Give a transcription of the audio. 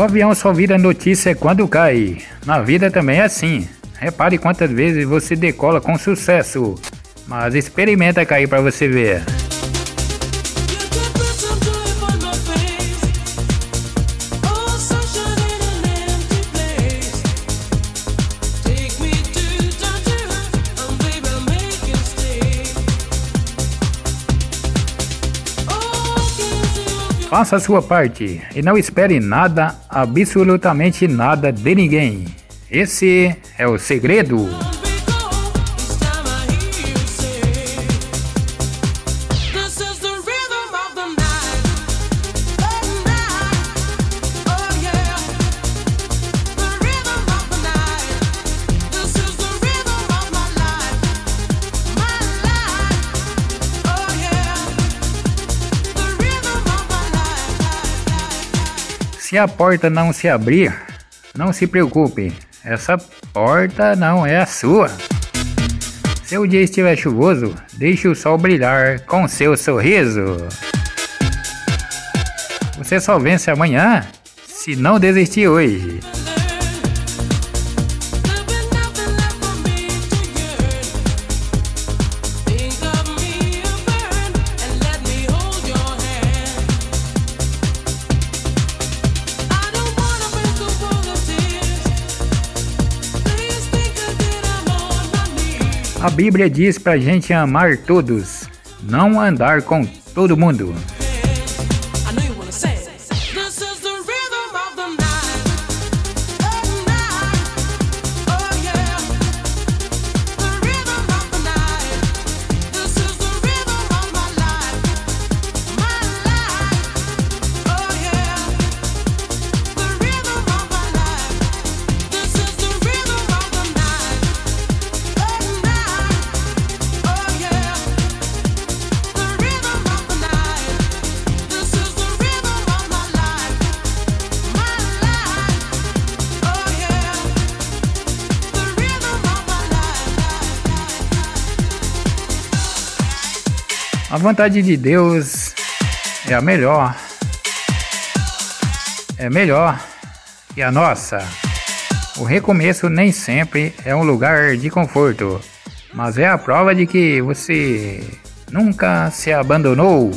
O avião só vira notícia quando cai. Na vida também é assim. Repare quantas vezes você decola com sucesso. Mas experimenta cair para você ver. Faça a sua parte e não espere nada, absolutamente nada de ninguém. Esse é o segredo. Se a porta não se abrir, não se preocupe, essa porta não é a sua. Se o dia estiver chuvoso, deixe o sol brilhar com seu sorriso. Você só vence amanhã se não desistir hoje. A Bíblia diz pra gente amar todos, não andar com todo mundo. A vontade de Deus é a melhor. É melhor que a nossa. O recomeço nem sempre é um lugar de conforto, mas é a prova de que você nunca se abandonou.